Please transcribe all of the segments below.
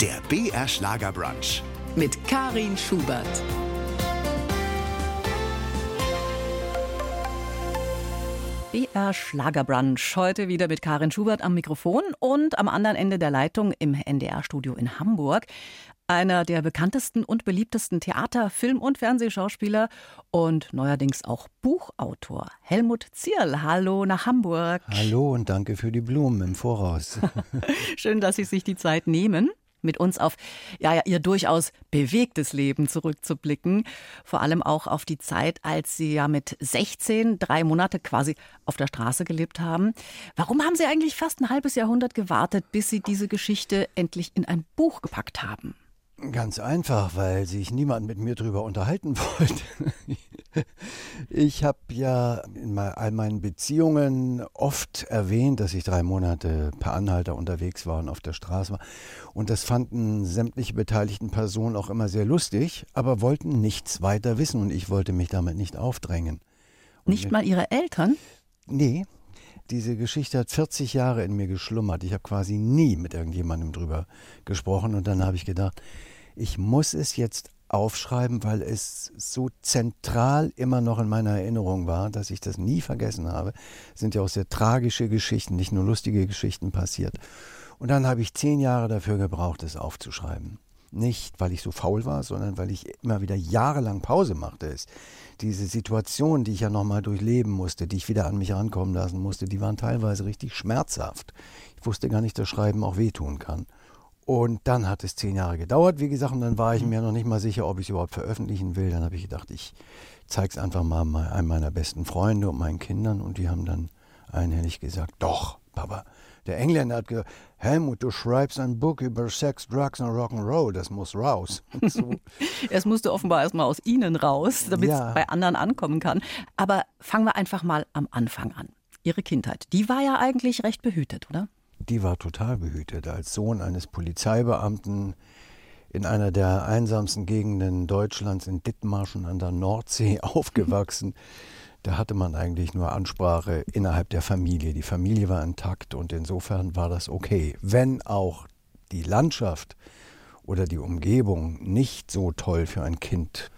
Der BR Schlagerbrunch. mit Karin Schubert. BR Schlagerbrunch. Heute wieder mit Karin Schubert am Mikrofon und am anderen Ende der Leitung im NDR-Studio in Hamburg. Einer der bekanntesten und beliebtesten Theater-, Film- und Fernsehschauspieler und neuerdings auch Buchautor. Helmut Zierl, hallo nach Hamburg. Hallo und danke für die Blumen im Voraus. Schön, dass Sie sich die Zeit nehmen mit uns auf ja, ja, ihr durchaus bewegtes Leben zurückzublicken. Vor allem auch auf die Zeit, als Sie ja mit 16 drei Monate quasi auf der Straße gelebt haben. Warum haben Sie eigentlich fast ein halbes Jahrhundert gewartet, bis Sie diese Geschichte endlich in ein Buch gepackt haben? Ganz einfach, weil sich niemand mit mir drüber unterhalten wollte. Ich habe ja in all meinen Beziehungen oft erwähnt, dass ich drei Monate per Anhalter unterwegs war und auf der Straße war. Und das fanden sämtliche beteiligten Personen auch immer sehr lustig, aber wollten nichts weiter wissen und ich wollte mich damit nicht aufdrängen. Und Nicht mal Ihre Eltern? Nee, diese Geschichte hat 40 Jahre in mir geschlummert. Ich habe quasi nie mit irgendjemandem drüber gesprochen und dann habe ich gedacht, ich muss es jetzt aufschreiben, weil es so zentral immer noch in meiner Erinnerung war, dass ich das nie vergessen habe. Es sind ja auch sehr tragische Geschichten, nicht nur lustige Geschichten passiert. Und dann habe ich zehn Jahre dafür gebraucht, es aufzuschreiben. Nicht, weil ich so faul war, sondern weil ich immer wieder jahrelang Pause machte. Es, diese Situation, die ich ja nochmal durchleben musste, die ich wieder an mich rankommen lassen musste, die waren teilweise richtig schmerzhaft. Ich wusste gar nicht, dass Schreiben auch wehtun kann. Und dann hat es zehn Jahre gedauert, wie gesagt, und dann war ich mir noch nicht mal sicher, ob ich es überhaupt veröffentlichen will. Dann habe ich gedacht, ich zeige es einfach mal einem meiner besten Freunde und meinen Kindern und die haben dann einhellig gesagt, doch, Papa. Der Engländer hat gesagt, Helmut, du schreibst ein Buch über Sex, Drugs und Rock'n'Roll, das muss raus. So Es musste offenbar erstmal aus Ihnen raus, damit Ja. es bei anderen ankommen kann. Aber fangen wir einfach mal am Anfang an. Ihre Kindheit, die war ja eigentlich recht behütet, oder? Die war total behütet. Als Sohn eines Polizeibeamten in einer der einsamsten Gegenden Deutschlands in Dithmarschen an der Nordsee aufgewachsen. Da hatte man eigentlich nur Ansprache innerhalb der Familie. Die Familie war intakt und insofern war das okay. Wenn auch die Landschaft oder die Umgebung nicht so toll für ein Kind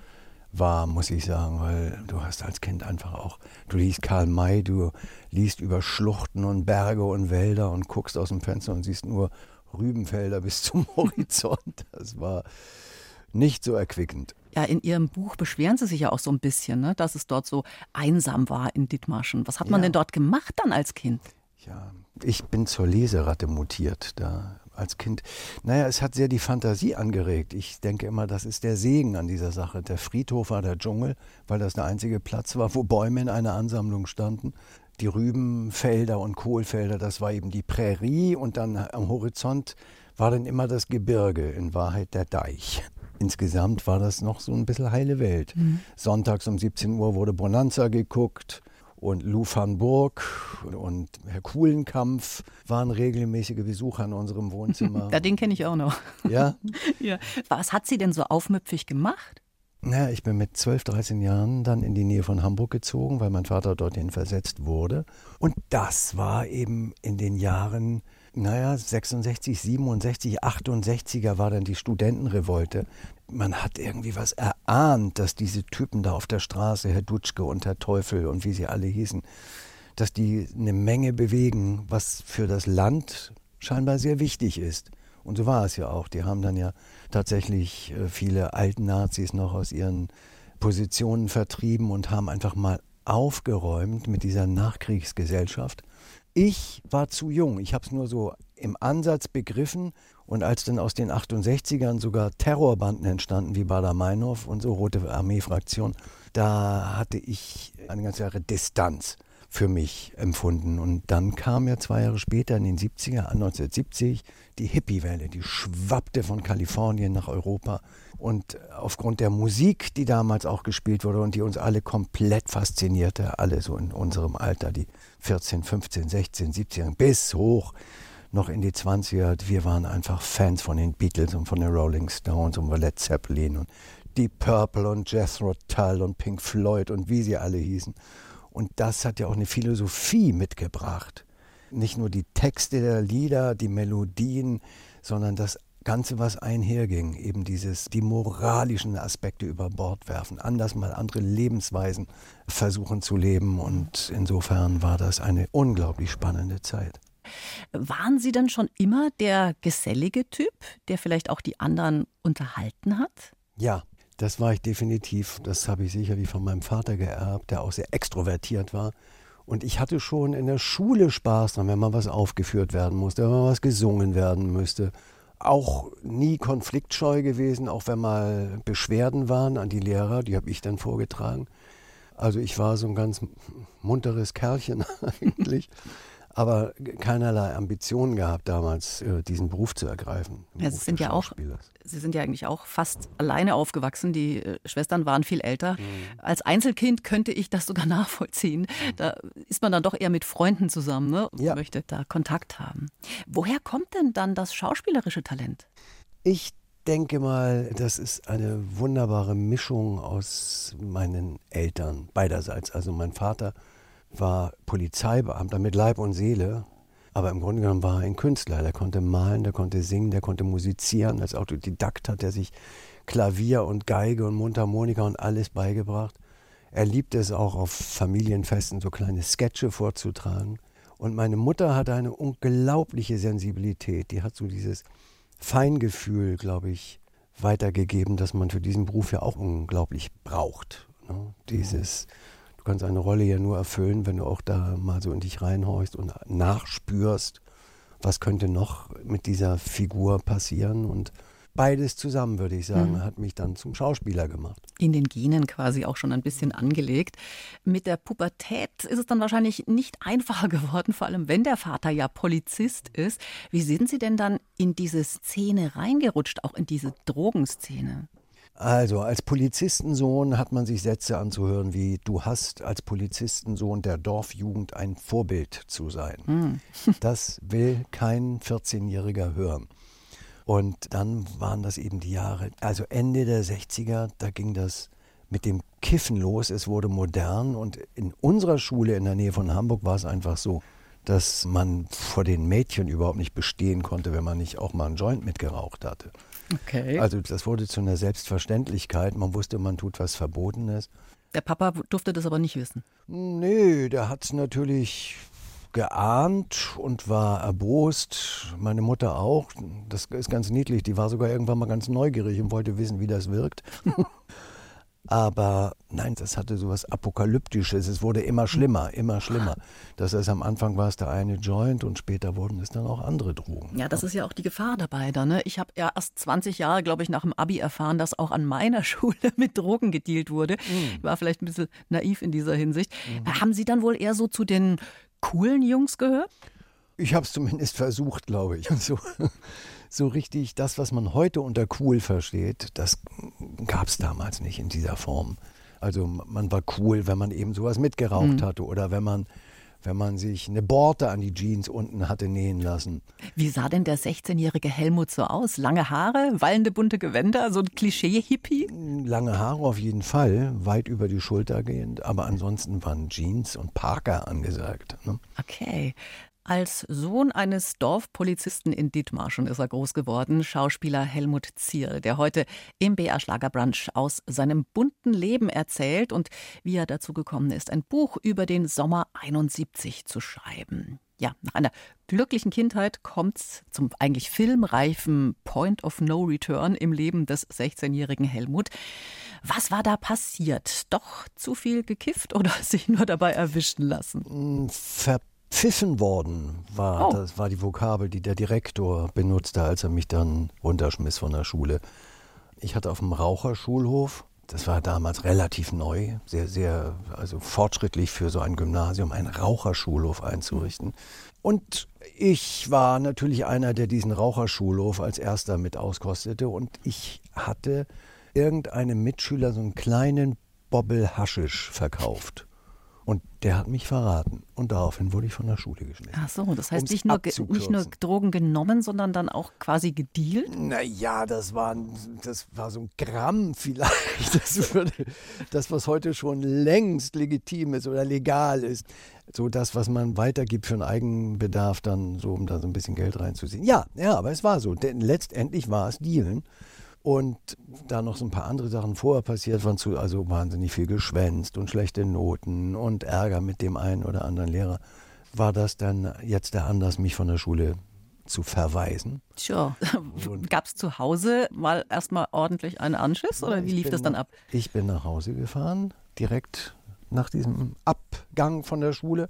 war, muss ich sagen, weil du hast als Kind einfach auch, du liest Karl May, du liest über Schluchten und Berge und Wälder und guckst aus dem Fenster und siehst nur Rübenfelder bis zum Horizont. Das war nicht so erquickend. Ja, in Ihrem Buch beschweren Sie sich ja auch so ein bisschen, ne, dass es dort so einsam war in Dithmarschen. Was hat man Ja. denn dort gemacht dann als Kind? Ja, ich bin zur Leseratte mutiert da als Kind. Naja, es hat sehr die Fantasie angeregt. Ich denke immer, das ist der Segen an dieser Sache. Der Friedhof war der Dschungel, weil das der einzige Platz war, wo Bäume in einer Ansammlung standen. Die Rübenfelder und Kohlfelder, das war eben die Prärie und dann am Horizont war dann immer das Gebirge, in Wahrheit der Deich. Insgesamt war das noch so ein bisschen heile Welt. Sonntags um 17 Uhr wurde Bonanza geguckt und Lou van Burg und Herr Kuhlenkampf waren regelmäßige Besucher in unserem Wohnzimmer. Ja, den kenne ich auch noch. ja, Ja. Was hat Sie denn so aufmüpfig gemacht? naja, ich bin mit 12, 13 Jahren dann in die Nähe von Hamburg gezogen, weil mein Vater dorthin versetzt wurde. Und das war eben in den Jahren, naja, 66, 67, 68er war dann die Studentenrevolte. Man hat irgendwie was erahnt, dass diese Typen da auf der Straße, Herr Dutschke und Herr Teufel und wie sie alle hießen, dass die eine Menge bewegen, was für das Land scheinbar sehr wichtig ist. Und so war es ja auch. Die haben dann ja tatsächlich äh, viele alten Nazis noch aus ihren Positionen vertrieben und haben einfach mal aufgeräumt mit dieser Nachkriegsgesellschaft. Ich war zu jung. Ich habe es nur so im Ansatz begriffen. Und als dann aus den 68ern sogar Terrorbanden entstanden, wie Bader-Meinhof und so, Rote Armee-Fraktion, da hatte ich eine ganze Jahre Distanz für mich empfunden. Und dann kam ja zwei Jahre später, in den 70er, 1970, die Hippie-Welle, die schwappte von Kalifornien nach Europa. Und aufgrund der Musik, die damals auch gespielt wurde und die uns alle komplett faszinierte, alle so in unserem Alter, die 14, 15, 16, 17, bis hoch noch in die 20er, wir waren einfach Fans von den Beatles und von den Rolling Stones und von Led Zeppelin und Deep Purple und Jethro Tull und Pink Floyd und wie sie alle hießen. Und das hat ja auch eine Philosophie mitgebracht. nicht nur die Texte der Lieder, die Melodien, sondern das Ganze, was einherging, eben dieses, die moralischen Aspekte über Bord werfen, anders mal andere Lebensweisen versuchen zu leben. Und insofern war das eine unglaublich spannende Zeit. Waren Sie denn schon immer der gesellige Typ, der vielleicht auch die anderen unterhalten hat? Ja, das war ich definitiv. Das habe ich sicherlich von meinem Vater geerbt, der auch sehr extrovertiert war. Und ich hatte schon in der Schule Spaß dran, wenn mal was aufgeführt werden musste, wenn mal was gesungen werden müsste. Auch nie konfliktscheu gewesen, auch wenn mal Beschwerden waren an die Lehrer, die habe ich dann vorgetragen. Also ich war so ein ganz munteres Kerlchen eigentlich aber keinerlei Ambitionen gehabt, damals äh, diesen Beruf zu ergreifen. Ja, Sie sind ja auch, Sie sind ja eigentlich auch fast alleine aufgewachsen. Die äh, Schwestern waren viel älter. Mhm. Als Einzelkind könnte ich das sogar nachvollziehen. Mhm. Da ist man dann doch eher mit Freunden zusammen ne? und ja. möchte da Kontakt haben. Woher kommt denn dann das schauspielerische Talent? Ich denke mal, das ist eine wunderbare Mischung aus meinen Eltern beiderseits. Also mein Vater war Polizeibeamter mit Leib und Seele, aber im Grunde genommen war er ein Künstler. Der konnte malen, der konnte singen, der konnte musizieren. Als Autodidakt hat er sich Klavier und Geige und Mundharmonika und alles beigebracht. Er liebte es auch auf Familienfesten so kleine Sketche vorzutragen. Und meine Mutter hatte eine unglaubliche Sensibilität. Die hat so dieses Feingefühl, glaube ich, weitergegeben, das man für diesen Beruf ja auch unglaublich braucht. Ne? Dieses Du kannst eine Rolle ja nur erfüllen, wenn du auch da mal so in dich reinhorchst und nachspürst, was könnte noch mit dieser Figur passieren. Und beides zusammen, würde ich sagen, mhm. hat mich dann zum Schauspieler gemacht. In den Genen quasi auch schon ein bisschen angelegt. Mit der Pubertät ist es dann wahrscheinlich nicht einfacher geworden, vor allem wenn der Vater ja Polizist ist. Wie sind Sie denn dann in diese Szene reingerutscht, auch in diese Drogenszene? Also als Polizistensohn hat man sich Sätze anzuhören wie, du hast als Polizistensohn der Dorfjugend ein Vorbild zu sein. Mhm. Das will kein 14-Jähriger hören. Und dann waren das eben die Jahre, also Ende der 60er, da ging das mit dem Kiffen los, es wurde modern und in unserer Schule in der Nähe von Hamburg war es einfach so, dass man vor den Mädchen überhaupt nicht bestehen konnte, wenn man nicht auch mal einen Joint mitgeraucht hatte. Okay. Also das wurde zu einer Selbstverständlichkeit. Man wusste, man tut was Verbotenes. Der Papa durfte das aber nicht wissen. Nee, der hat es natürlich geahnt und war erbost. Meine Mutter auch. Das ist ganz niedlich. Die war sogar irgendwann mal ganz neugierig und wollte wissen, wie das wirkt. Aber nein, das hatte so was Apokalyptisches. Es wurde immer schlimmer, immer schlimmer. Das heißt, am Anfang war es der eine Joint und später wurden es dann auch andere Drogen. Ja, das ist ja auch die Gefahr dabei da. Ne? Ich habe ja erst 20 Jahre, glaube ich, nach dem Abi erfahren, dass auch an meiner Schule mit Drogen gedealt wurde. Mhm. War vielleicht ein bisschen naiv in dieser Hinsicht. Mhm. Haben Sie dann wohl eher so zu den coolen Jungs gehört? Ich habe es zumindest versucht, glaube ich. Und so so richtig das, was man heute unter cool versteht, das gab es damals nicht in dieser Form. Also man war cool, wenn man eben sowas mitgeraucht mhm. hatte oder wenn man wenn man sich eine Borte an die Jeans unten hatte nähen lassen. Wie sah denn der 16-jährige Helmut so aus? Lange Haare, wallende bunte Gewänder, so ein Klischee-Hippie? Lange Haare auf jeden Fall, weit über die Schulter gehend, aber ansonsten waren Jeans und Parker angesagt. Ne? Okay. Als Sohn eines Dorfpolizisten in Dithmarschen ist er groß geworden, Schauspieler Helmut Zierl, der heute im BR Schlagerbrunch aus seinem bunten Leben erzählt und wie er dazu gekommen ist, ein Buch über den Sommer 71 zu schreiben. Ja, nach einer glücklichen Kindheit kommt's zum eigentlich filmreifen Point of No Return im Leben des 16-jährigen Helmut. Was war da passiert? Doch zu viel gekifft oder sich nur dabei erwischen lassen? Ver Pfiffen worden war, oh. das war die Vokabel, die der Direktor benutzte, als er mich dann runterschmiss von der Schule. Ich hatte auf dem Raucherschulhof, das war damals relativ neu, sehr, sehr, also fortschrittlich für so ein Gymnasium, einen Raucherschulhof einzurichten. Und ich war natürlich einer, der diesen Raucherschulhof als erster mit auskostete. Und ich hatte irgendeinem Mitschüler so einen kleinen Bobbel Haschisch verkauft. Und der hat mich verraten. Und daraufhin wurde ich von der Schule geschmissen. Ach so, das heißt Um's nicht nur, nicht nur Drogen genommen, sondern dann auch quasi gedealt? Naja, das war, das war so ein Gramm vielleicht. Das, würde, das, was heute schon längst legitim ist oder legal ist. So das, was man weitergibt für einen Eigenbedarf, dann so, um da so ein bisschen Geld reinzuziehen. Ja, ja, aber es war so. Denn letztendlich war es Dealen. Und da noch so ein paar andere Sachen vorher passiert waren, zu, also wahnsinnig viel geschwänzt und schlechte Noten und Ärger mit dem einen oder anderen Lehrer, war das dann jetzt der Anlass, mich von der Schule zu verweisen. Tja, gab es zu Hause mal erstmal ordentlich einen Anschiss oder wie lief bin das dann ab? Ich bin nach Hause gefahren, direkt nach diesem Abgang von der Schule.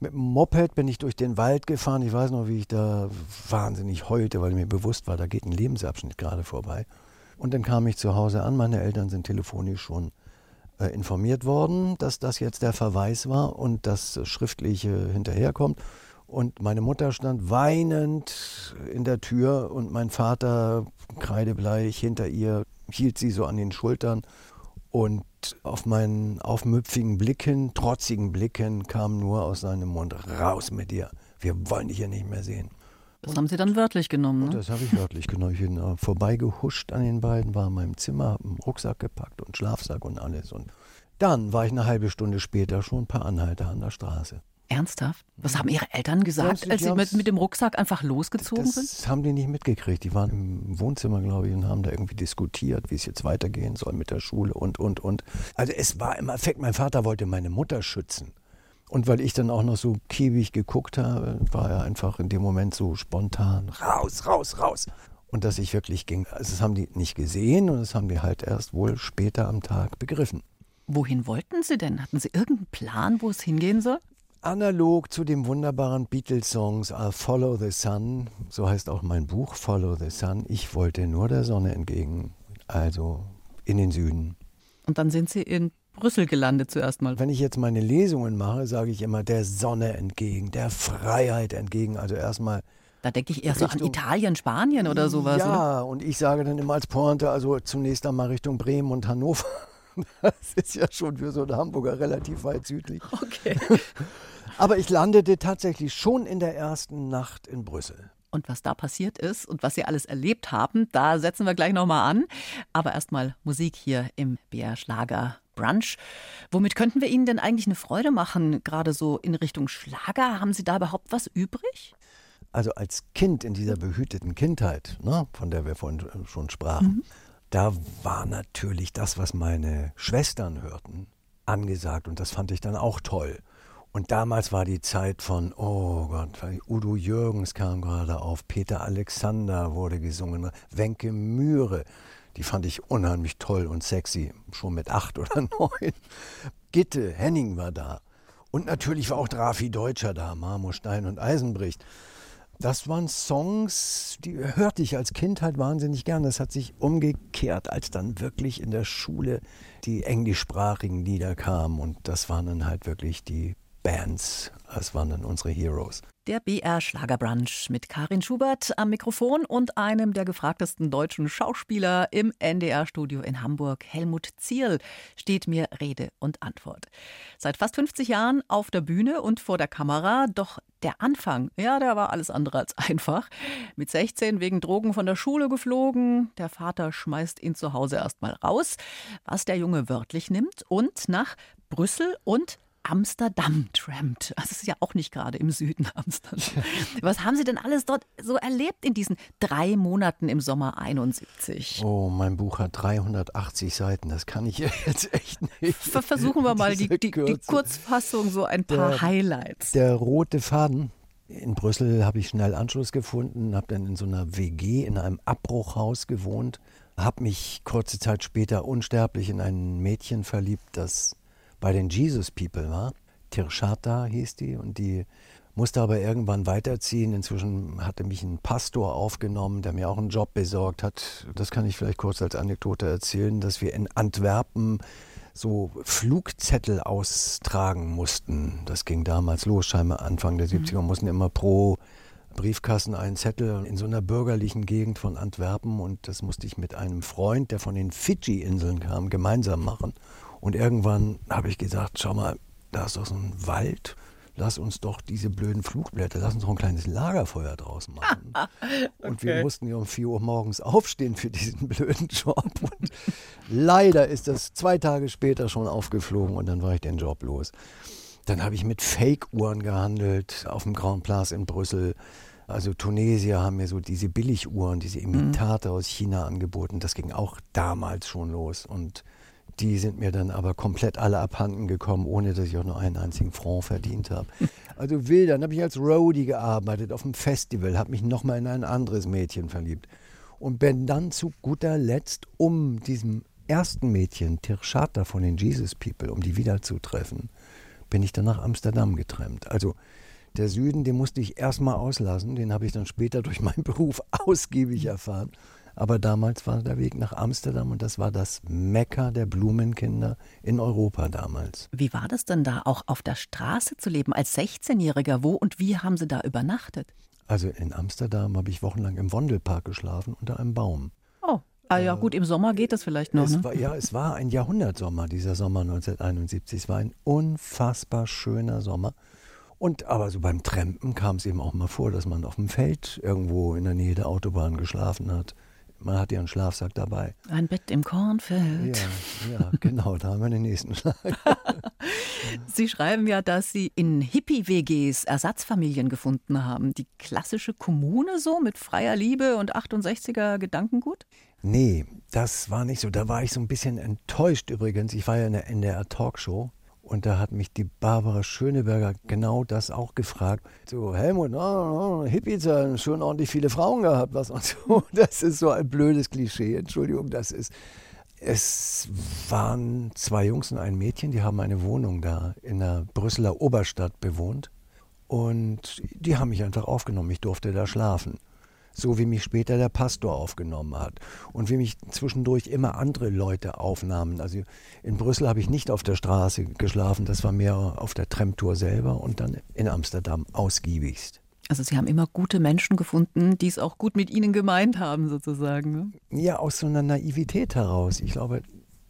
Mit dem Moped bin ich durch den Wald gefahren. Ich weiß noch, wie ich da wahnsinnig heulte, weil mir bewusst war, da geht ein Lebensabschnitt gerade vorbei. Und dann kam ich zu Hause an. Meine Eltern sind telefonisch schon äh, informiert worden, dass das jetzt der Verweis war und das Schriftliche hinterherkommt. Und meine Mutter stand weinend in der Tür und mein Vater, kreidebleich hinter ihr, hielt sie so an den Schultern. Und auf meinen aufmüpfigen Blicken, trotzigen Blicken kam nur aus seinem Mund, raus mit dir, wir wollen dich hier nicht mehr sehen. Das haben Sie dann wörtlich genommen. Und Ne? das habe ich wörtlich genommen. Ich bin äh, vorbeigehuscht an den beiden, war in meinem Zimmer, habe einen Rucksack gepackt und Schlafsack und alles. Und dann war ich eine halbe Stunde später schon ein paar Anhalter an der Straße. Ernsthaft? Was haben Ihre Eltern gesagt, Ja, als sie mit, mit dem Rucksack einfach losgezogen Das sind? haben die nicht mitgekriegt. Die waren im Wohnzimmer, glaube ich, und haben da irgendwie diskutiert, wie es jetzt weitergehen soll mit der Schule und, und, und. Also es war im Effekt, mein Vater wollte meine Mutter schützen. Und weil ich dann auch noch so kiewig geguckt habe, war er einfach in dem Moment so spontan, raus, raus, raus. Und dass ich wirklich ging. Also das haben die nicht gesehen und das haben die halt erst wohl später am Tag begriffen. Wohin wollten Sie denn? Hatten Sie irgendeinen Plan, wo es hingehen soll? Analog zu dem wunderbaren Beatles-Songs I'll Follow the Sun, so heißt auch mein Buch Follow the Sun. Ich wollte nur der Sonne entgegen, also in den Süden. Und dann sind Sie in Brüssel gelandet zuerst mal. Wenn ich jetzt meine Lesungen mache, sage ich immer der Sonne entgegen, der Freiheit entgegen. Also erstmal Da denke ich eher so an Italien, Spanien oder sowas. Oder? Ja, und ich sage dann immer als Pointe, also zunächst einmal Richtung Bremen und Hannover. Das ist ja schon für so einen Hamburger relativ weit südlich. Okay. Aber ich landete tatsächlich schon in der ersten Nacht in Brüssel. Und was da passiert ist und was Sie alles erlebt haben, da setzen wir gleich nochmal an. Aber erstmal Musik hier im BR Schlager Brunch. Womit könnten wir Ihnen denn eigentlich eine Freude machen, gerade so in Richtung Schlager? Haben Sie da überhaupt was übrig? Also als Kind in dieser behüteten Kindheit, ne, von der wir vorhin schon sprachen, da war natürlich das, was meine Schwestern hörten, angesagt und das fand ich dann auch toll. Und damals war die Zeit von, oh Gott, Udo Jürgens kam gerade auf, Peter Alexander wurde gesungen, Wenke Mühre, die fand ich unheimlich toll und sexy, schon mit acht oder neun. Gitte, Henning war da. Und natürlich war auch Drafi Deutscher da, Marmorstein und Eisenbricht. Das waren Songs, die hörte ich als Kind halt wahnsinnig gern. Das hat sich umgekehrt, als dann wirklich in der Schule die englischsprachigen Lieder kamen. Und das waren dann halt wirklich die Bands. Das waren dann unsere Heroes. Der BR Schlagerbrunch mit Karin Schubert am Mikrofon und einem der gefragtesten deutschen Schauspieler im NDR-Studio in Hamburg, Helmut Zierl, steht mir Rede und Antwort. Seit fast 50 Jahren auf der Bühne und vor der Kamera, doch der Anfang, ja, der war alles andere als einfach. Mit 16 wegen Drogen von der Schule geflogen, der Vater schmeißt ihn zu Hause erstmal raus, was der Junge wörtlich nimmt und nach Brüssel und Amsterdam trampt. Das ist ja auch nicht gerade im Süden Amsterdam. Was haben Sie denn alles dort so erlebt in diesen drei Monaten im Sommer 71? Oh, mein Buch hat 380 Seiten. Das kann ich jetzt echt nicht. Ver- Versuchen wir mal die, die, die. Kurzfassung, so ein paar Der- Highlights. Der rote Faden. In Brüssel habe ich schnell Anschluss gefunden, habe dann in so einer WG in einem Abbruchhaus gewohnt, habe mich kurze Zeit später unsterblich in ein Mädchen verliebt, das bei den Jesus People war. Tirschata hieß die und die musste aber irgendwann weiterziehen. Inzwischen hatte mich ein Pastor aufgenommen, der mir auch einen Job besorgt hat. Das kann ich vielleicht kurz als Anekdote erzählen, dass wir in Antwerpen so Flugzettel austragen mussten. Das ging damals los, scheinbar Anfang der 70er, mussten immer pro Briefkasten einen Zettel in so einer bürgerlichen Gegend von Antwerpen und das musste ich mit einem Freund, der von den Fidschi-Inseln kam, gemeinsam machen. Und irgendwann habe ich gesagt, schau mal, da ist doch so ein Wald lass uns doch diese blöden Flugblätter, lass uns doch ein kleines Lagerfeuer draus machen. okay. Und wir mussten ja um 4 Uhr morgens aufstehen für diesen blöden Job. Und leider ist das zwei Tage später schon aufgeflogen und dann war ich den Job los. Dann habe ich mit Fake-Uhren gehandelt auf dem Grand Place in Brüssel. Also Tunesier haben mir so diese Billiguhren, diese Imitate mhm. aus China angeboten. Das ging auch damals schon los. Und die sind mir dann aber komplett alle abhanden gekommen, ohne dass ich auch nur einen einzigen Franc verdient habe. Also will, dann habe ich als Roadie gearbeitet auf dem Festival, habe mich nochmal in ein anderes Mädchen verliebt und bin dann zu guter Letzt, um diesem ersten Mädchen, Tirschata von den Jesus People, um die wiederzutreffen, bin ich dann nach Amsterdam getrennt. Also der Süden, den musste ich erstmal auslassen, den habe ich dann später durch meinen Beruf ausgiebig erfahren. Aber damals war der Weg nach Amsterdam und das war das Mekka der Blumenkinder in Europa damals. Wie war das denn da, auch auf der Straße zu leben als 16-Jähriger? Wo und wie haben Sie da übernachtet? Also in Amsterdam habe ich wochenlang im Wondelpark geschlafen unter einem Baum. Oh, ah ja, gut, im Sommer geht das vielleicht noch. Ne? war, ja, es war ein Jahrhundertsommer, dieser Sommer 1971. Es war ein unfassbar schöner Sommer. Und aber so beim Trampen kam es eben auch mal vor, dass man auf dem Feld irgendwo in der Nähe der Autobahn geschlafen hat. Man hat einen Schlafsack dabei. Ein Bett im Kornfeld. Ja, ja genau, da haben wir den nächsten Schlag. Sie schreiben ja, dass Sie in Hippie-WGs Ersatzfamilien gefunden haben. Die klassische Kommune so mit freier Liebe und 68er Gedankengut? Nee, das war nicht so. Da war ich so ein bisschen enttäuscht übrigens. Ich war ja in der NDR Talkshow und da hat mich die Barbara Schöneberger genau das auch gefragt. So, Helmut, oh, oh, Hippies haben schon ordentlich viele Frauen gehabt, was und so. Das ist so ein blödes Klischee. Entschuldigung, das ist. Es waren zwei Jungs und ein Mädchen, die haben eine Wohnung da in der Brüsseler Oberstadt bewohnt. Und die haben mich einfach aufgenommen. Ich durfte da schlafen so wie mich später der Pastor aufgenommen hat und wie mich zwischendurch immer andere Leute aufnahmen. Also in Brüssel habe ich nicht auf der Straße geschlafen, das war mehr auf der Tramtour selber und dann in Amsterdam ausgiebigst. Also Sie haben immer gute Menschen gefunden, die es auch gut mit Ihnen gemeint haben, sozusagen. Ne? Ja, aus so einer Naivität heraus. Ich glaube,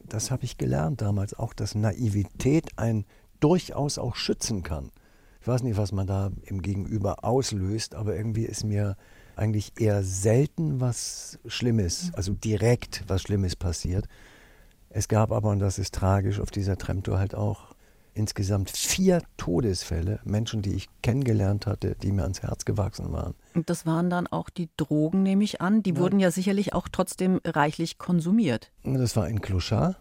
das habe ich gelernt damals auch, dass Naivität einen durchaus auch schützen kann. Ich weiß nicht, was man da im Gegenüber auslöst, aber irgendwie ist mir eigentlich eher selten was Schlimmes, also direkt was Schlimmes passiert. Es gab aber, und das ist tragisch, auf dieser Tremtour halt auch insgesamt vier Todesfälle, Menschen, die ich kennengelernt hatte, die mir ans Herz gewachsen waren. Und das waren dann auch die Drogen, nehme ich an. Die ja. wurden ja sicherlich auch trotzdem reichlich konsumiert. Das war ein Clochard,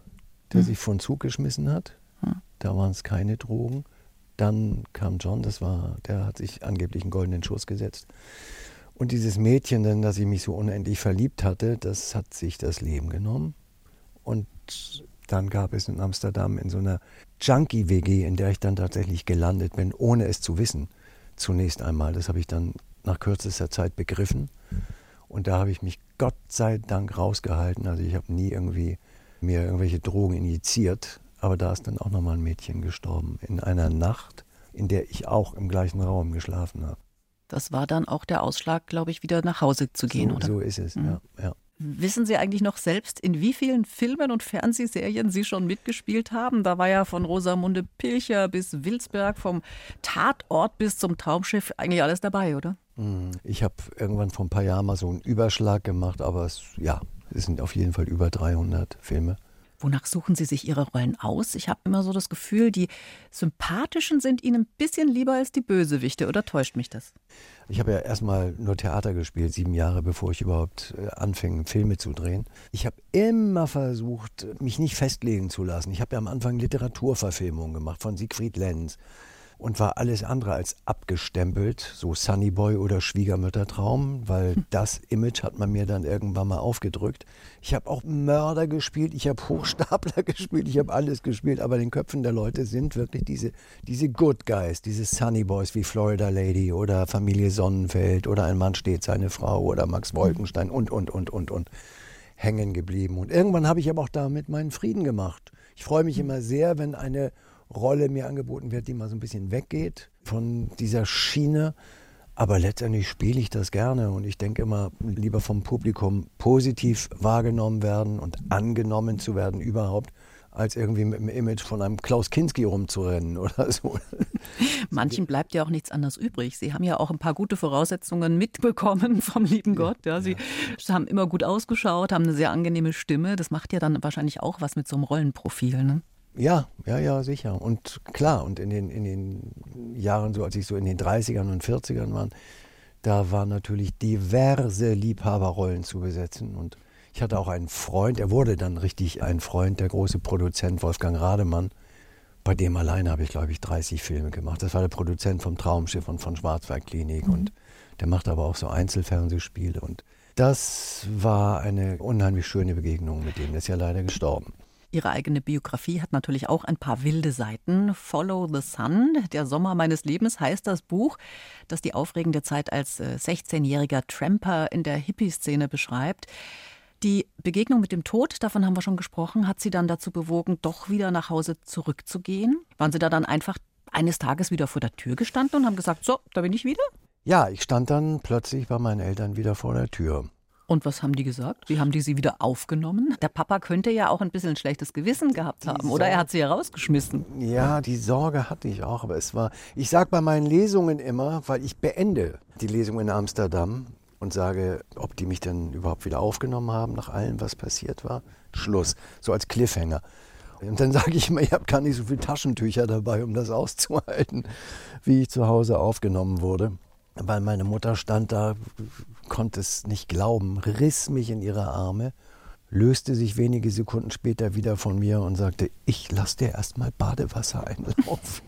der hm. sich von Zug geschmissen hat. Hm. Da waren es keine Drogen. Dann kam John, das war, der hat sich angeblich einen goldenen Schuss gesetzt. Und dieses Mädchen, in das ich mich so unendlich verliebt hatte, das hat sich das Leben genommen. Und dann gab es in Amsterdam in so einer Junkie-WG, in der ich dann tatsächlich gelandet bin, ohne es zu wissen. Zunächst einmal. Das habe ich dann nach kürzester Zeit begriffen. Und da habe ich mich Gott sei Dank rausgehalten. Also ich habe nie irgendwie mir irgendwelche Drogen injiziert. Aber da ist dann auch nochmal ein Mädchen gestorben. In einer Nacht, in der ich auch im gleichen Raum geschlafen habe. Das war dann auch der Ausschlag, glaube ich, wieder nach Hause zu gehen, so, oder? So ist es, mhm. ja, ja. Wissen Sie eigentlich noch selbst, in wie vielen Filmen und Fernsehserien Sie schon mitgespielt haben? Da war ja von Rosamunde Pilcher bis Wilsberg, vom Tatort bis zum Traumschiff eigentlich alles dabei, oder? Mhm. Ich habe irgendwann vor ein paar Jahren mal so einen Überschlag gemacht, aber es, ja, es sind auf jeden Fall über 300 Filme. Wonach suchen Sie sich Ihre Rollen aus? Ich habe immer so das Gefühl, die Sympathischen sind Ihnen ein bisschen lieber als die Bösewichte, oder täuscht mich das? Ich habe ja erstmal nur Theater gespielt, sieben Jahre bevor ich überhaupt äh, anfing, Filme zu drehen. Ich habe immer versucht, mich nicht festlegen zu lassen. Ich habe ja am Anfang Literaturverfilmungen gemacht von Siegfried Lenz und war alles andere als abgestempelt, so Sunnyboy oder Schwiegermüttertraum, weil hm. das Image hat man mir dann irgendwann mal aufgedrückt. Ich habe auch Mörder gespielt, ich habe Hochstapler gespielt, ich habe alles gespielt, aber in den Köpfen der Leute sind wirklich diese, diese Good Guys, diese Sunnyboys wie Florida Lady oder Familie Sonnenfeld oder ein Mann steht seine Frau oder Max hm. Wolkenstein und, und, und, und, und hängen geblieben. Und irgendwann habe ich aber auch damit meinen Frieden gemacht. Ich freue mich hm. immer sehr, wenn eine Rolle mir angeboten wird, die mal so ein bisschen weggeht von dieser Schiene. Aber letztendlich spiele ich das gerne und ich denke immer, lieber vom Publikum positiv wahrgenommen werden und angenommen zu werden überhaupt, als irgendwie mit dem Image von einem Klaus Kinski rumzurennen oder so. Manchen bleibt ja auch nichts anderes übrig. Sie haben ja auch ein paar gute Voraussetzungen mitbekommen vom lieben Gott. Ja, Sie ja. haben immer gut ausgeschaut, haben eine sehr angenehme Stimme. Das macht ja dann wahrscheinlich auch was mit so einem Rollenprofil. Ne? Ja, ja, ja, sicher. Und klar, und in den, in den Jahren, so als ich so in den 30ern und 40ern war, da waren natürlich diverse Liebhaberrollen zu besetzen. Und ich hatte auch einen Freund, er wurde dann richtig ein Freund, der große Produzent Wolfgang Rademann. Bei dem alleine habe ich, glaube ich, 30 Filme gemacht. Das war der Produzent vom Traumschiff und von Schwarzwaldklinik. Mhm. Und der macht aber auch so Einzelfernsehspiele. Und das war eine unheimlich schöne Begegnung mit dem. Der ist ja leider gestorben. Ihre eigene Biografie hat natürlich auch ein paar wilde Seiten. Follow the Sun, der Sommer meines Lebens heißt das Buch, das die aufregende Zeit als 16-jähriger äh, Tramper in der Hippie-Szene beschreibt. Die Begegnung mit dem Tod, davon haben wir schon gesprochen, hat Sie dann dazu bewogen, doch wieder nach Hause zurückzugehen? Waren Sie da dann einfach eines Tages wieder vor der Tür gestanden und haben gesagt, so, da bin ich wieder? Ja, ich stand dann plötzlich bei meinen Eltern wieder vor der Tür. Und was haben die gesagt? Wie haben die sie wieder aufgenommen? Der Papa könnte ja auch ein bisschen ein schlechtes Gewissen gehabt haben, Sorge, oder er hat sie ja rausgeschmissen. Ja, die Sorge hatte ich auch, aber es war, ich sage bei meinen Lesungen immer, weil ich beende die Lesung in Amsterdam und sage, ob die mich denn überhaupt wieder aufgenommen haben nach allem, was passiert war. Schluss, so als Cliffhanger. Und dann sage ich immer, ich habe gar nicht so viele Taschentücher dabei, um das auszuhalten, wie ich zu Hause aufgenommen wurde weil meine Mutter stand da, konnte es nicht glauben, riss mich in ihre Arme, löste sich wenige Sekunden später wieder von mir und sagte, ich lass dir erstmal Badewasser einlaufen.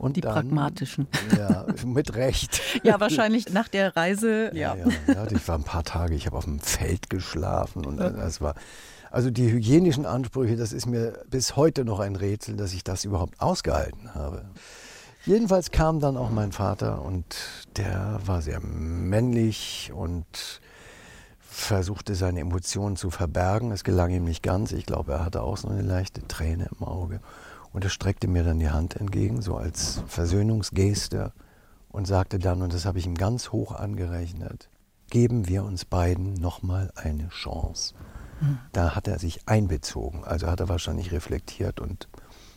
Und die dann, pragmatischen. Ja, mit Recht. ja, wahrscheinlich nach der Reise. Ja, ja, ja ich war ein paar Tage, ich habe auf dem Feld geschlafen und das war. Also die hygienischen Ansprüche, das ist mir bis heute noch ein Rätsel, dass ich das überhaupt ausgehalten habe. Jedenfalls kam dann auch mein Vater und der war sehr männlich und versuchte seine Emotionen zu verbergen. Es gelang ihm nicht ganz. Ich glaube, er hatte auch so eine leichte Träne im Auge. Und er streckte mir dann die Hand entgegen, so als Versöhnungsgeste und sagte dann, und das habe ich ihm ganz hoch angerechnet, geben wir uns beiden nochmal eine Chance. Hm. Da hat er sich einbezogen, also hat er wahrscheinlich reflektiert und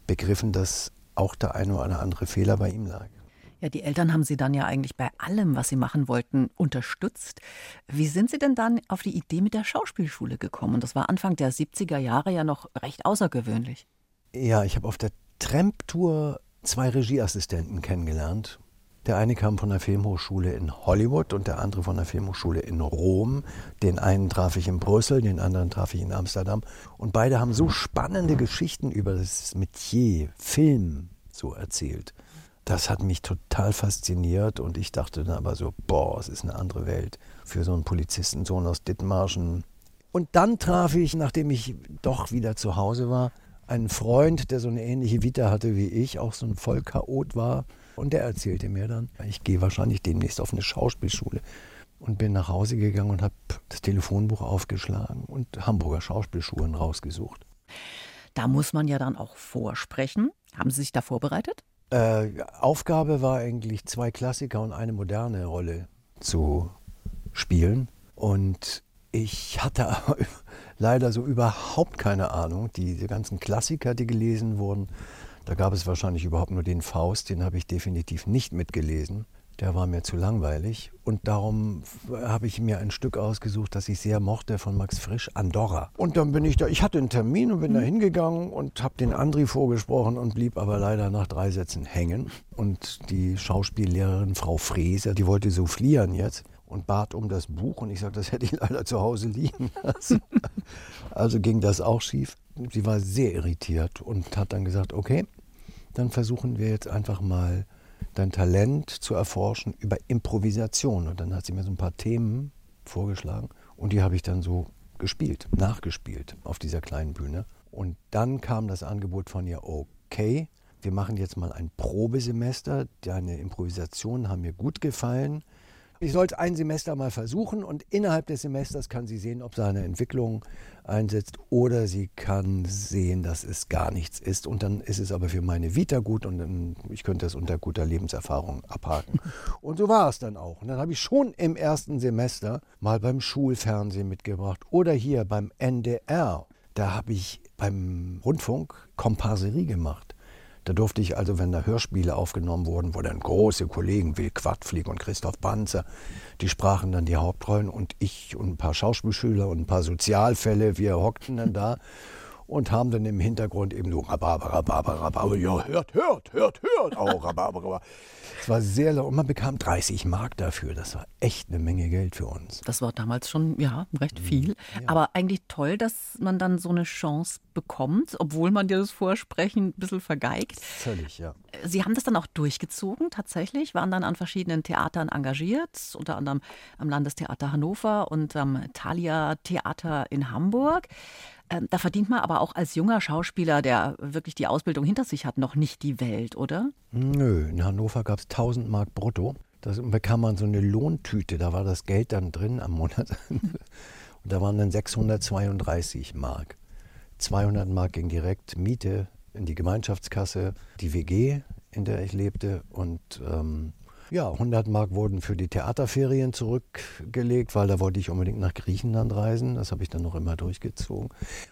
begriffen, dass auch der eine oder andere Fehler bei ihm lag. Ja, die Eltern haben Sie dann ja eigentlich bei allem, was Sie machen wollten, unterstützt. Wie sind Sie denn dann auf die Idee mit der Schauspielschule gekommen? Und das war Anfang der 70er Jahre ja noch recht außergewöhnlich. Ja, ich habe auf der Tramp-Tour zwei Regieassistenten kennengelernt. Der eine kam von der Filmhochschule in Hollywood und der andere von der Filmhochschule in Rom. Den einen traf ich in Brüssel, den anderen traf ich in Amsterdam. Und beide haben so spannende Geschichten über das Metier Film so erzählt. Das hat mich total fasziniert und ich dachte dann aber so, boah, es ist eine andere Welt für so einen Polizistensohn aus Dithmarschen. Und dann traf ich, nachdem ich doch wieder zu Hause war, einen Freund, der so eine ähnliche Vita hatte wie ich, auch so ein Vollchaot war und der erzählte mir dann, ich gehe wahrscheinlich demnächst auf eine Schauspielschule. Und bin nach Hause gegangen und habe das Telefonbuch aufgeschlagen und Hamburger Schauspielschulen rausgesucht. Da muss man ja dann auch vorsprechen. Haben Sie sich da vorbereitet? Äh, Aufgabe war eigentlich, zwei Klassiker und eine moderne Rolle zu spielen. Und ich hatte leider so überhaupt keine Ahnung. Die, ganzen Klassiker, die gelesen wurden, da gab es wahrscheinlich überhaupt nur den Faust, den habe ich definitiv nicht mitgelesen. Der war mir zu langweilig und darum habe ich mir ein Stück ausgesucht, das ich sehr mochte von Max Frisch, Andorra. Und dann bin ich da, ich hatte einen Termin und bin da hingegangen und habe den Andri vorgesprochen und blieb aber leider nach drei Sätzen hängen. Und die Schauspiellehrerin Frau Freser, die wollte so fliehen jetzt und bat um das Buch und ich sagte, das hätte ich leider zu Hause liegen lassen. also ging das auch schief. Sie war sehr irritiert und hat dann gesagt, okay, dann versuchen wir jetzt einfach mal dein Talent zu erforschen über Improvisation. Und dann hat sie mir so ein paar Themen vorgeschlagen und die habe ich dann so gespielt, nachgespielt auf dieser kleinen Bühne. Und dann kam das Angebot von ihr, okay, wir machen jetzt mal ein Probesemester. Deine Improvisationen haben mir gut gefallen. Ich soll es ein Semester mal versuchen und innerhalb des Semesters kann sie sehen, ob sie eine Entwicklung einsetzt oder sie kann sehen, dass es gar nichts ist und dann ist es aber für meine Vita gut und dann, ich könnte es unter guter Lebenserfahrung abhaken. Und so war es dann auch. Und dann habe ich schon im ersten Semester mal beim Schulfernsehen mitgebracht oder hier beim NDR da habe ich beim Rundfunk Komparserie gemacht. Da durfte ich also, wenn da Hörspiele aufgenommen wurden, wo dann große Kollegen wie Quadflieg und Christoph Banzer, die sprachen dann die Hauptrollen und ich und ein paar Schauspielschüler und ein paar Sozialfälle, wir hockten dann da und haben dann im Hintergrund eben so Rhabarber, Rhabarber, Rhabarber, ja, hört, hört, hört, hört, auch Rhabarber, Rhabarber. Es war sehr laut und man bekam 30 Mark dafür. Das war echt eine Menge Geld für uns. Das war damals schon, ja, recht viel. Ja. Aber eigentlich toll, dass man dann so eine Chance bekommt, obwohl man dir das Vorsprechen ein bisschen vergeigt. Völlig, ja. Sie haben das dann auch durchgezogen, tatsächlich, waren dann an verschiedenen Theatern engagiert, unter anderem am Landestheater Hannover und am Thalia Theater in Hamburg. Ähm, da verdient man aber auch als junger Schauspieler, der wirklich die Ausbildung hinter sich hat, noch nicht die Welt, oder? Nö, in Hannover gab es 1000 Mark brutto. Da bekam man so eine Lohntüte, da war das Geld dann drin am Monat. Und da waren dann 632 Mark. 200 Mark ging direkt Miete in die Gemeinschaftskasse, die WG, in der ich lebte und ähm, ja, 100 Mark wurden für die Theaterferien zurückgelegt, weil da wollte ich unbedingt nach Griechenland reisen. Das habe ich dann noch immer durchgezogen.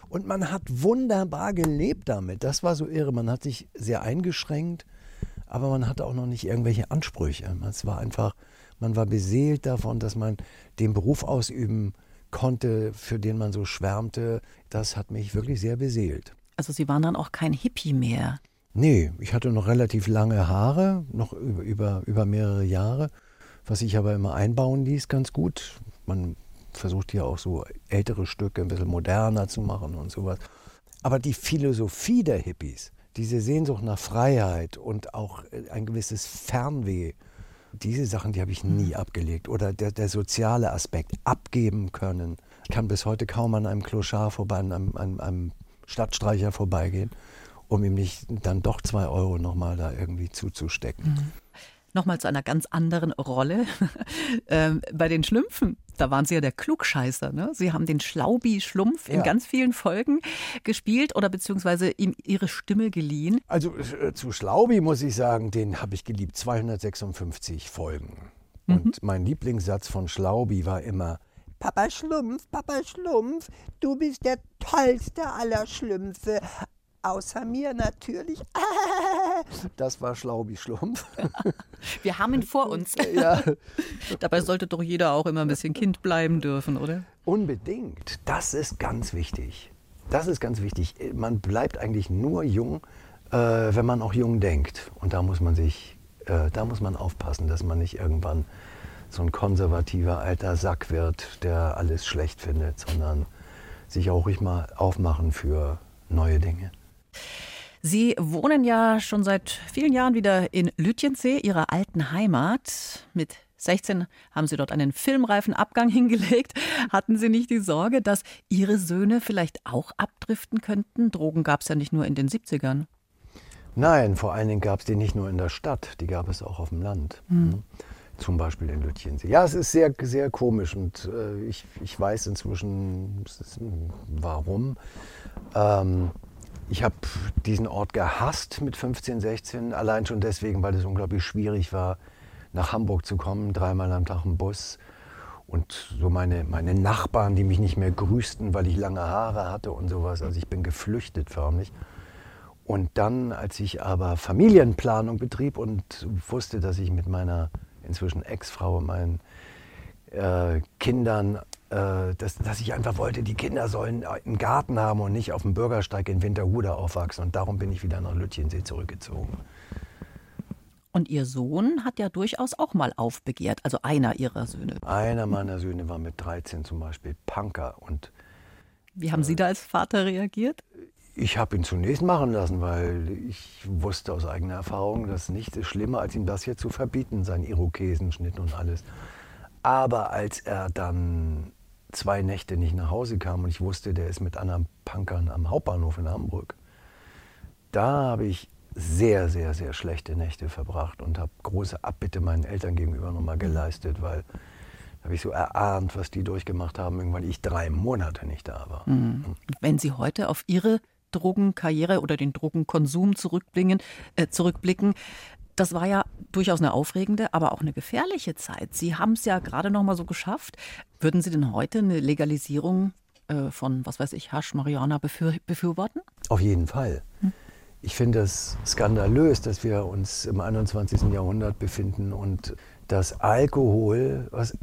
Und man hat wunderbar gelebt damit. Das war so irre. Man hat sich sehr eingeschränkt, aber man hatte auch noch nicht irgendwelche Ansprüche. Es war einfach, man war beseelt davon, dass man den Beruf ausüben konnte, für den man so schwärmte. Das hat mich wirklich sehr beseelt. Also Sie waren dann auch kein Hippie mehr. Nee, ich hatte noch relativ lange Haare, noch über, über, mehrere Jahre, was ich aber immer einbauen ließ, ganz gut. Man versucht ja auch so ältere Stücke ein bisschen moderner zu machen und sowas. Aber die Philosophie der Hippies, diese Sehnsucht nach Freiheit und auch ein gewisses Fernweh, diese Sachen, die habe ich nie abgelegt. Oder der, der, soziale Aspekt, abgeben können. Ich kann bis heute kaum an einem Clochard vorbei, an einem, an einem Stadtstreicher vorbeigehen um ihm nicht dann doch zwei Euro nochmal da irgendwie zuzustecken. Mhm. Nochmal zu einer ganz anderen Rolle. ähm, bei den Schlümpfen, da waren Sie ja der Klugscheißer. Ne? Sie haben den Schlaubi-Schlumpf in ganz vielen Folgen gespielt oder beziehungsweise ihm Ihre Stimme geliehen. Also äh, zu Schlaubi muss ich sagen, den habe ich geliebt. 256 Folgen. Mhm. Und mein Lieblingssatz von Schlaubi war immer, Papa Schlumpf, Papa Schlumpf, du bist der tollste aller Schlümpfe. Außer mir natürlich. Das war Schlaubi Schlumpf. Wir haben ihn vor uns. Ja. Dabei sollte doch jeder auch immer ein bisschen Kind bleiben dürfen, oder? Unbedingt. Das ist ganz wichtig. Das ist ganz wichtig. Man bleibt eigentlich nur jung, äh, wenn man auch jung denkt. Und da muss man sich, äh, da muss man aufpassen, dass man nicht irgendwann so ein konservativer alter Sack wird, der alles schlecht findet, sondern sich auch ruhig mal aufmachen für neue Dinge. Sie wohnen ja schon seit vielen Jahren wieder in Lütjensee, Ihrer alten Heimat. Mit 16 haben Sie dort einen filmreifen Abgang hingelegt. Hatten Sie nicht die Sorge, dass Ihre Söhne vielleicht auch abdriften könnten? Drogen gab es ja nicht nur in den 70ern. Nein, vor allen Dingen gab es die nicht nur in der Stadt, die gab es auch auf dem Land. Mhm. Zum Beispiel in Lütjensee. Ja, es ist sehr, sehr komisch und äh, ich, ich weiß inzwischen, warum. Ähm, ich habe diesen Ort gehasst mit 15, 16, allein schon deswegen, weil es unglaublich schwierig war, nach Hamburg zu kommen, dreimal am Tag im Bus. Und so meine, meine Nachbarn, die mich nicht mehr grüßten, weil ich lange Haare hatte und sowas. Also ich bin geflüchtet förmlich. Und dann, als ich aber Familienplanung betrieb und wusste, dass ich mit meiner inzwischen Ex-Frau und meinen äh, Kindern äh, dass, dass ich einfach wollte, die Kinder sollen einen Garten haben und nicht auf dem Bürgersteig in Winterhude aufwachsen. Und darum bin ich wieder nach Lütjensee zurückgezogen. Und Ihr Sohn hat ja durchaus auch mal aufbegehrt, also einer Ihrer Söhne. Einer meiner Söhne war mit 13 zum Beispiel Punker. Und, Wie haben äh, Sie da als Vater reagiert? Ich habe ihn zunächst machen lassen, weil ich wusste aus eigener Erfahrung, dass nichts ist schlimmer, als ihm das hier zu verbieten, seinen Irokesenschnitt und alles. Aber als er dann zwei Nächte nicht nach Hause kam und ich wusste, der ist mit anderen Punkern am Hauptbahnhof in Hamburg. Da habe ich sehr, sehr, sehr schlechte Nächte verbracht und habe große Abbitte meinen Eltern gegenüber nochmal geleistet, weil habe ich so erahnt, was die durchgemacht haben, weil ich drei Monate nicht da war. Mhm. Wenn Sie heute auf Ihre Drogenkarriere oder den Drogenkonsum zurückblicken, äh, zurückblicken das war ja durchaus eine aufregende, aber auch eine gefährliche Zeit. Sie haben es ja gerade noch mal so geschafft. Würden Sie denn heute eine Legalisierung äh, von, was weiß ich, Hasch, Marihuana befür befürworten? Auf jeden Fall. Hm. Ich finde es skandalös, dass wir uns im 21. Jahrhundert befinden und dass Alkohol, was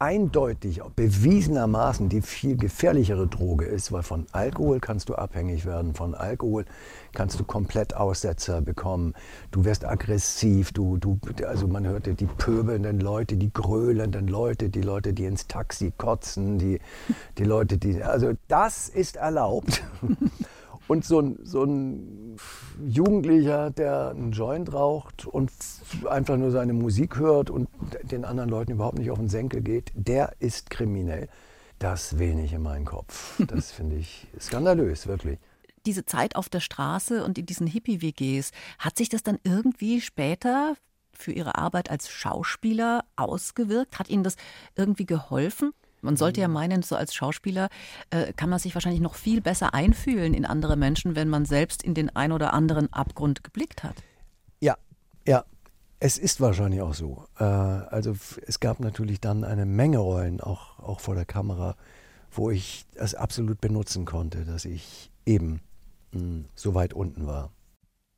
eindeutig, bewiesenermaßen die viel gefährlichere Droge ist, weil von Alkohol kannst du abhängig werden, von Alkohol kannst du komplett Aussetzer bekommen, du wirst aggressiv, du, du, also man hörte die pöbelnden Leute, die gröhlenden Leute, die Leute, die ins Taxi kotzen, die, die Leute, die, also das ist erlaubt. Und so ein, so ein Jugendlicher, der einen Joint raucht und einfach nur seine Musik hört und den anderen Leuten überhaupt nicht auf den Senkel geht, der ist kriminell. Das will nicht in meinen Kopf. Das finde ich skandalös, wirklich. Diese Zeit auf der Straße und in diesen Hippie-WGs, hat sich das dann irgendwie später für Ihre Arbeit als Schauspieler ausgewirkt? Hat Ihnen das irgendwie geholfen? Man sollte ja mhm. meinen, so als Schauspieler äh, kann man sich wahrscheinlich noch viel besser einfühlen in andere Menschen, wenn man selbst in den ein oder anderen Abgrund geblickt hat. Ja, ja. Es ist wahrscheinlich auch so. Äh, also es gab natürlich dann eine Menge Rollen, auch, auch vor der Kamera, wo ich es absolut benutzen konnte, dass ich eben mh, hm, so weit unten war.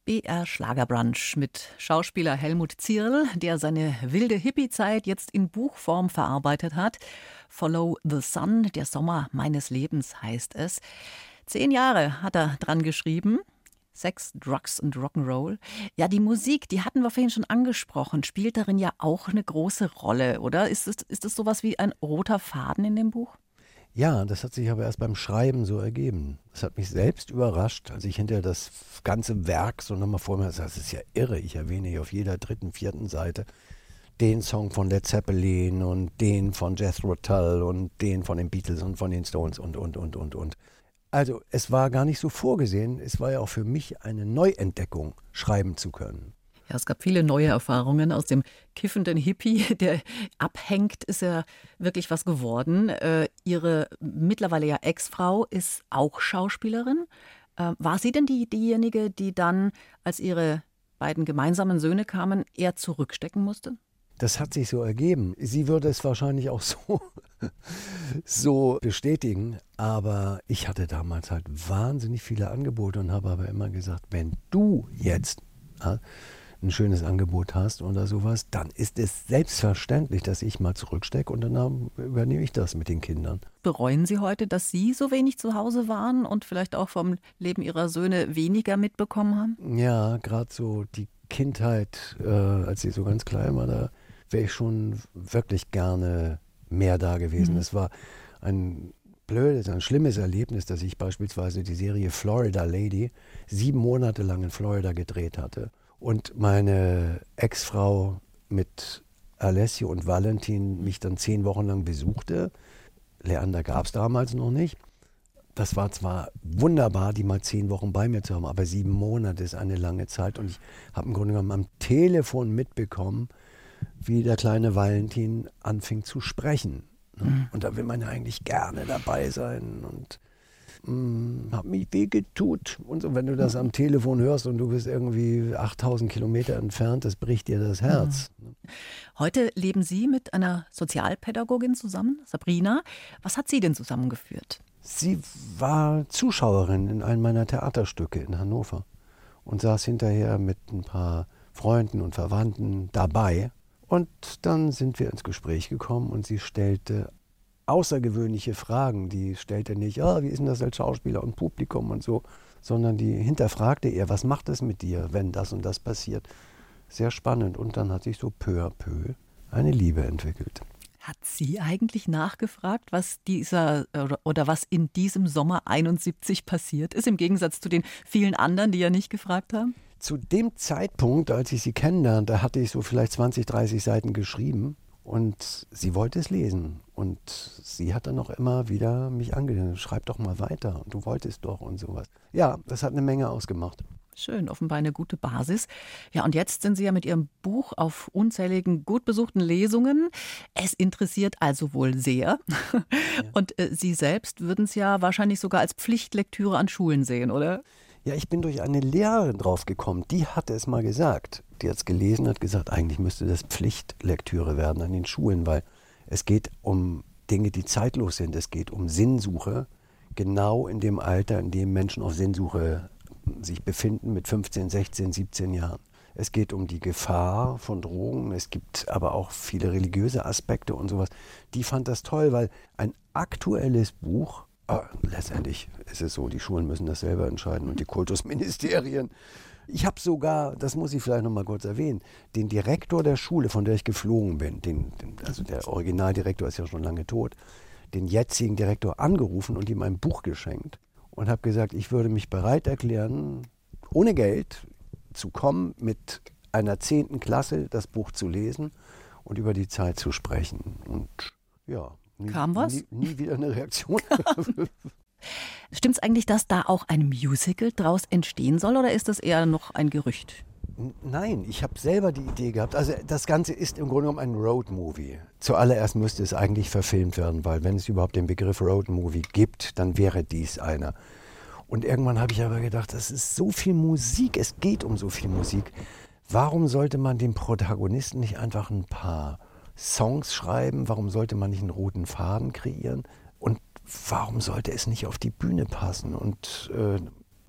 BR Schlagerbrunch mit Schauspieler Helmut Zierl, der seine wilde Hippie-Zeit jetzt in Buchform verarbeitet hat. Follow the Sun, der Sommer meines Lebens heißt es. Zehn Jahre hat er dran geschrieben. Sex, Drugs und Rock'n'Roll. Ja, die Musik, die hatten wir vorhin schon angesprochen, spielt darin ja auch eine große Rolle, oder? Ist es, ist es sowas wie ein roter Faden in dem Buch? Ja, das hat sich aber erst beim Schreiben so ergeben. Das hat mich selbst überrascht, als ich hinterher das ganze Werk so nochmal vor mir sah. Das ist ja irre. Ich erwähne hier auf jeder dritten, vierten Seite den Song von Led Zeppelin und den von Jethro Tull und den von den Beatles und von den Stones und, und, und, und, und. Also es war gar nicht so vorgesehen. Es war ja auch für mich eine Neuentdeckung, schreiben zu können. Ja, es gab viele neue Erfahrungen. Aus dem kiffenden Hippie, der abhängt, ist ja wirklich was geworden. Äh, ihre mittlerweile ja Ex-Frau ist auch Schauspielerin. Äh, war sie denn die, diejenige, die dann, als ihre beiden gemeinsamen Söhne kamen, eher zurückstecken musste? Das hat sich so ergeben. Sie würde es wahrscheinlich auch so, so bestätigen. Aber ich hatte damals halt wahnsinnig viele Angebote und habe aber immer gesagt, wenn du jetzt ein schönes Angebot hast oder sowas, dann ist es selbstverständlich, dass ich mal zurückstecke und dann übernehme ich das mit den Kindern. Bereuen Sie heute, dass Sie so wenig zu Hause waren und vielleicht auch vom Leben Ihrer Söhne weniger mitbekommen haben? Ja, gerade so die Kindheit, äh, als sie so ganz klein war, da wäre ich schon wirklich gerne mehr da gewesen. Mhm. Es war ein blödes, ein schlimmes Erlebnis, dass ich beispielsweise die Serie Florida Lady sieben Monate lang in Florida gedreht hatte und meine Ex-Frau mit Alessio und Valentin mich dann zehn Wochen lang besuchte. Leander gab es damals noch nicht. Das war zwar wunderbar, die mal zehn Wochen bei mir zu haben, aber sieben Monate ist eine lange Zeit und ich habe im Grunde genommen am Telefon mitbekommen, wie der kleine Valentin anfing zu sprechen. Ne? Mhm. Und da will man ja eigentlich gerne dabei sein und hm, hat mich wehgetut. Und so, wenn du das am Telefon hörst und du bist irgendwie 8000 Kilometer entfernt, das bricht dir das Herz. Mhm. Heute leben Sie mit einer Sozialpädagogin zusammen, Sabrina. Was hat Sie denn zusammengeführt? Sie war Zuschauerin in einem meiner Theaterstücke in Hannover und saß hinterher mit ein paar Freunden und Verwandten dabei. Und dann sind wir ins Gespräch gekommen und sie stellte außergewöhnliche Fragen. Die stellte nicht, oh, wie ist denn das als Schauspieler und Publikum und so, sondern die hinterfragte eher, was macht es mit dir, wenn das und das passiert. Sehr spannend. Und dann hat sich so peu à peu eine Liebe entwickelt. Hat sie eigentlich nachgefragt, was dieser oder, oder was in diesem Sommer 71 passiert ist, im Gegensatz zu den vielen anderen, die ja nicht gefragt haben? Zu dem Zeitpunkt, als ich sie kennenlernte, hatte ich so vielleicht 20, 30 Seiten geschrieben. Und sie wollte es lesen. Und sie hat dann auch immer wieder mich angerufen, schreib doch mal weiter. Du wolltest doch und sowas. Ja, das hat eine Menge ausgemacht. Schön, offenbar eine gute Basis. Ja, und jetzt sind Sie ja mit Ihrem Buch auf unzähligen gut besuchten Lesungen. Es interessiert also wohl sehr. Ja. Und äh, Sie selbst würden es ja wahrscheinlich sogar als Pflichtlektüre an Schulen sehen, oder? Ja, ich bin durch eine Lehrerin drauf gekommen. Die hatte es mal gesagt. Die hat es gelesen, hat gesagt, eigentlich müsste das Pflichtlektüre werden an den Schulen, weil es geht um Dinge, die zeitlos sind. Es geht um Sinnsuche. genau in dem Alter, in dem Menschen auf Sinnsuche sich befinden, mit 15, 16, 17 Jahren. Es geht um die Gefahr von Drogen. Es gibt aber auch viele religiöse Aspekte und sowas. Die fand das toll, weil ein aktuelles Buch, äh, letztendlich ist es so, die Schulen müssen das selber entscheiden und die Kultusministerien. Ich habe sogar, das muss ich vielleicht noch mal kurz erwähnen, den Direktor der Schule, von der ich geflogen bin, den, den, also der Originaldirektor ist ja schon lange tot, den jetzigen Direktor angerufen und ihm ein Buch geschenkt und habe gesagt, ich würde mich bereit erklären, ohne Geld zu kommen, mit einer zehnten Klasse das Buch zu lesen und über die Zeit zu sprechen. Und ja, nie, kam was? Nie, nie wieder eine Reaktion. Stimmt es eigentlich, dass da auch ein Musical draus entstehen soll oder ist das eher noch ein Gerücht? Nein, ich habe selber die Idee gehabt. Also das Ganze ist im Grunde genommen ein Road-Movie. Zuallererst müsste es eigentlich verfilmt werden, weil wenn es überhaupt den Begriff Road-Movie gibt, dann wäre dies einer. Und irgendwann habe ich aber gedacht, das ist so viel Musik, es geht um so viel Musik. Warum sollte man dem Protagonisten nicht einfach ein paar Songs schreiben? Warum sollte man nicht einen roten Faden kreieren? Und warum sollte es nicht auf die Bühne passen? Und äh,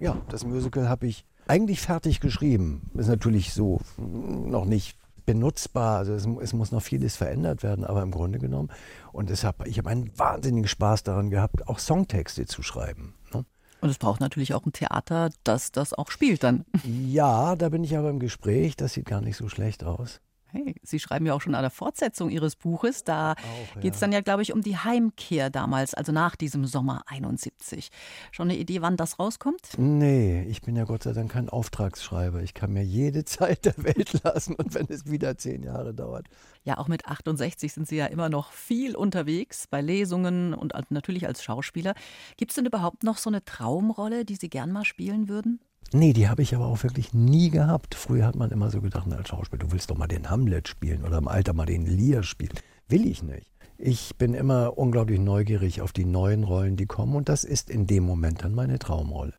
ja, das Musical habe ich eigentlich fertig geschrieben. Ist natürlich so noch nicht benutzbar. Also es, es, muss noch vieles verändert werden, aber im Grunde genommen. Und deshalb, ich habe einen wahnsinnigen Spaß daran gehabt, auch Songtexte zu schreiben. Ne? Und es braucht natürlich auch ein Theater, das das auch spielt dann. Ja, da bin ich aber im Gespräch. Das sieht gar nicht so schlecht aus. Hey, Sie schreiben ja auch schon an der Fortsetzung Ihres Buches. Da ja. geht es dann ja, glaube ich, um die Heimkehr damals, also nach diesem Sommer 71. Schon eine Idee, wann das rauskommt? Nee, ich bin ja Gott sei Dank kein Auftragsschreiber. Ich kann mir jede Zeit der Welt lassen und wenn es wieder zehn Jahre dauert. Ja, auch mit 68 sind Sie ja immer noch viel unterwegs, bei Lesungen und natürlich als Schauspieler. Gibt es denn überhaupt noch so eine Traumrolle, die Sie gern mal spielen würden? Nee, die habe ich aber auch wirklich nie gehabt. Früher hat man immer so gedacht, als Schauspieler, du willst doch mal den Hamlet spielen oder im Alter mal den Lear spielen. Will ich nicht. Ich bin immer unglaublich neugierig auf die neuen Rollen, die kommen und das ist in dem Moment dann meine Traumrolle.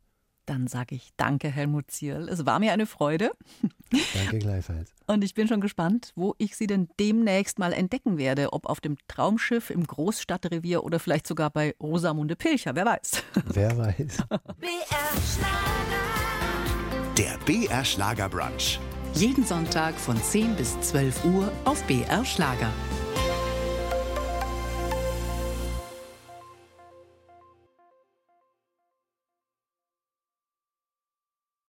Dann sage ich danke, Helmut Zierl. Es war mir eine Freude. Danke gleichfalls. Und ich bin schon gespannt, wo ich Sie denn demnächst mal entdecken werde. Ob auf dem Traumschiff, im Großstadtrevier oder vielleicht sogar bei Rosamunde Pilcher. Wer weiß. Wer weiß. BR Schlager. BR Schlager Brunch. Jeden Sonntag von 10 bis 12 Uhr auf BR Schlager.